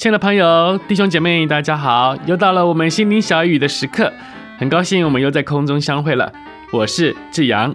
亲爱的朋友、弟兄姐妹，大家好！又到了我们心灵小语的时刻，很高兴我们又在空中相会了。我是志阳。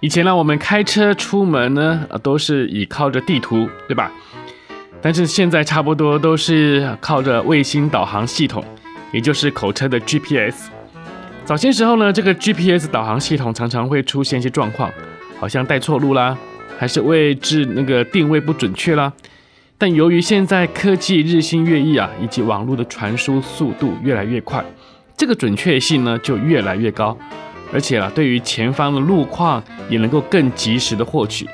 以前呢，我们开车出门呢，都是倚靠着地图，对吧？但是现在差不多都是靠着卫星导航系统，也就是口称的 GPS。早些时候呢，这个 GPS 导航系统常常会出现一些状况，好像带错路啦，还是位置那个定位不准确啦。但由于现在科技日新月异啊，以及网络的传输速度越来越快，这个准确性呢就越来越高。而且啊，对于前方的路况也能够更及时的获取，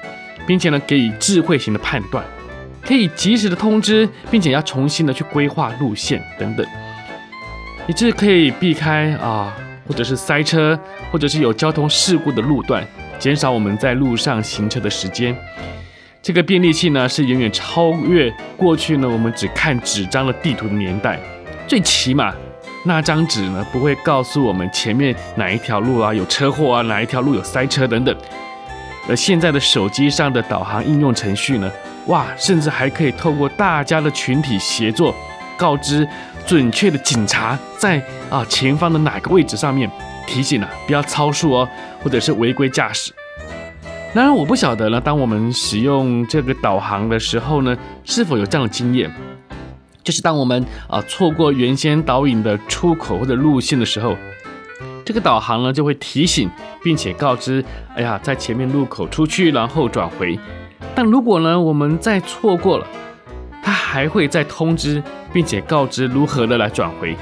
并且呢，给予智慧型的判断，可以及时的通知，并且要重新的去规划路线等等，以致可以避开啊，或者是塞车，或者是有交通事故的路段，减少我们在路上行车的时间。这个便利器呢，是远远超越过去呢，我们只看纸张的地图的年代，最起码。那张纸呢，不会告诉我们前面哪一条路啊有车祸啊，哪一条路有塞车等等。而现在的手机上的导航应用程序呢，哇，甚至还可以透过大家的群体协作，告知准确的警察在啊前方的哪个位置上面，提醒啊不要超速哦，或者是违规驾驶。当然，我不晓得呢，当我们使用这个导航的时候呢，是否有这样的经验？就是当我们啊错过原先导引的出口或者路线的时候，这个导航呢就会提醒，并且告知，哎呀，在前面路口出去，然后转回。但如果呢我们再错过了，它还会再通知，并且告知如何的来转回。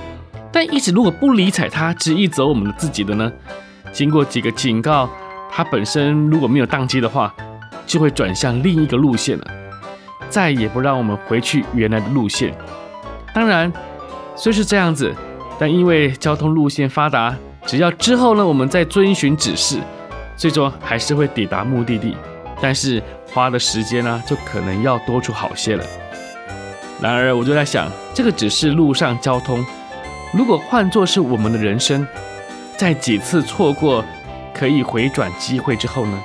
但一直如果不理睬它，执意走我们的自己的呢，经过几个警告，它本身如果没有宕机的话，就会转向另一个路线了。再也不让我们回去原来的路线。当然，虽是这样子，但因为交通路线发达，只要之后呢，我们再遵循指示，最终还是会抵达目的地。但是花的时间呢，就可能要多出好些了。然而，我就在想，这个只是路上交通，如果换作是我们的人生，在几次错过可以回转机会之后呢，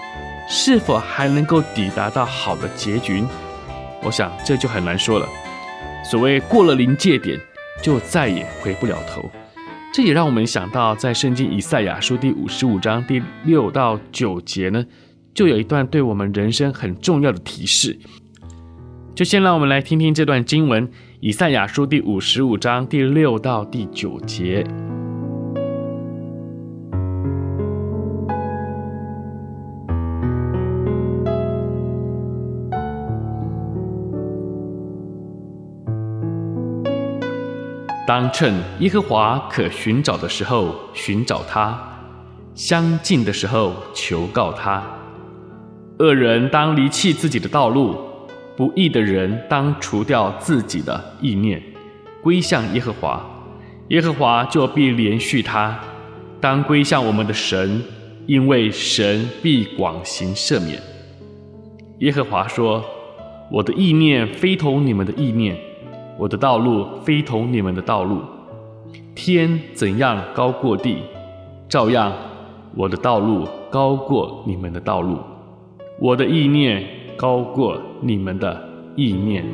是否还能够抵达到好的结局？我想这就很难说了。所谓过了临界点，就再也回不了头。这也让我们想到，在圣经以赛亚书第五十五章第六到九节呢，就有一段对我们人生很重要的提示。就先让我们来听听这段经文：以赛亚书第五十五章第六到第九节。当趁耶和华可寻找的时候寻找他，相近的时候求告他。恶人当离弃自己的道路，不义的人当除掉自己的意念，归向耶和华，耶和华就必怜恤他。当归向我们的神，因为神必广行赦免。耶和华说：“我的意念非同你们的意念。”我的道路非同你们的道路，天怎样高过地，照样我的道路高过你们的道路，我的意念高过你们的意念。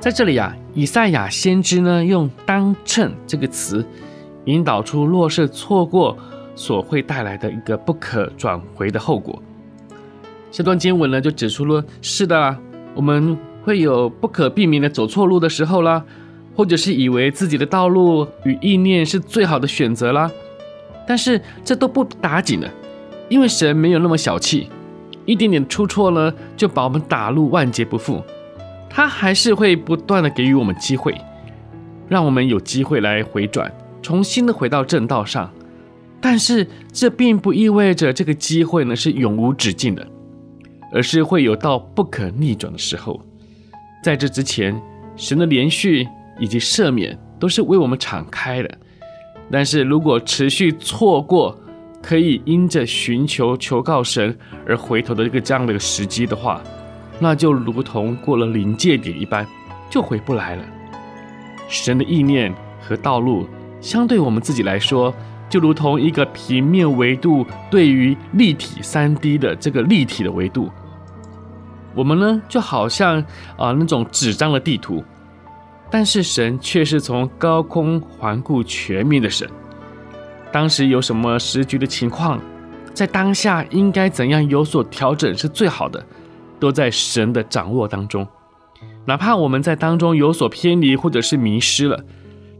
在这里、啊，以赛亚先知呢用“当趁”这个词，引导出若是错过所会带来的一个不可转回的后果。这段经文呢就指出了：是的，我们会有不可避免的走错路的时候啦，或者是以为自己的道路与意念是最好的选择啦。但是这都不打紧的，因为神没有那么小气，一点点出错呢就把我们打入万劫不复。他还是会不断的给予我们机会。让我们有机会来回转，重新的回到正道上。但是这并不意味着这个机会呢是永无止境的，而是会有到不可逆转的时候。在这之前，神的连续以及赦免都是为我们敞开的。但是如果持续错过可以因着寻求求告神而回头的这个这样的一个时机的话，那就如同过了临界点一般，就回不来了。神的意念和道路，相对我们自己来说，就如同一个平面维度对于立体三 D 的这个立体的维度。我们呢，就好像啊、那种纸张的地图，但是神却是从高空环顾全面的神。当时有什么时局的情况，在当下应该怎样有所调整是最好的，都在神的掌握当中。哪怕我们在当中有所偏离，或者是迷失了，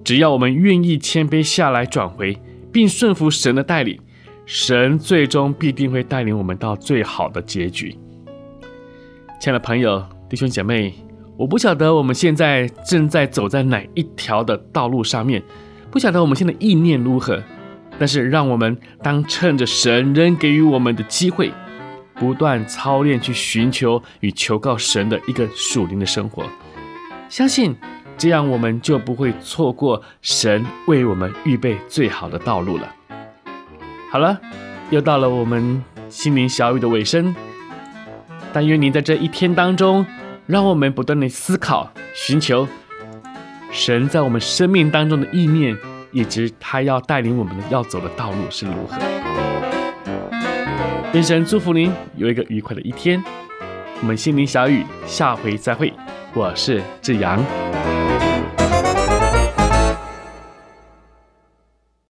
只要我们愿意谦卑下来转回，并顺服神的带领，神最终必定会带领我们到最好的结局。亲爱的朋友、弟兄姐妹，我不晓得我们现在正在走在哪一条的道路上面，不晓得我们现在意念如何，但是让我们当趁着神仍给予我们的机会。不断操练去寻求与求告神的一个属灵的生活，相信这样我们就不会错过神为我们预备最好的道路了。好了，又到了我们心灵小语的尾声，但愿您在这一天当中，让我们不断的思考、寻求神在我们生命当中的意念，以及他要带领我们的要走的道路是如何。愿神祝福您有一个愉快的一天。我们心灵小雨，下回再会。我是志阳。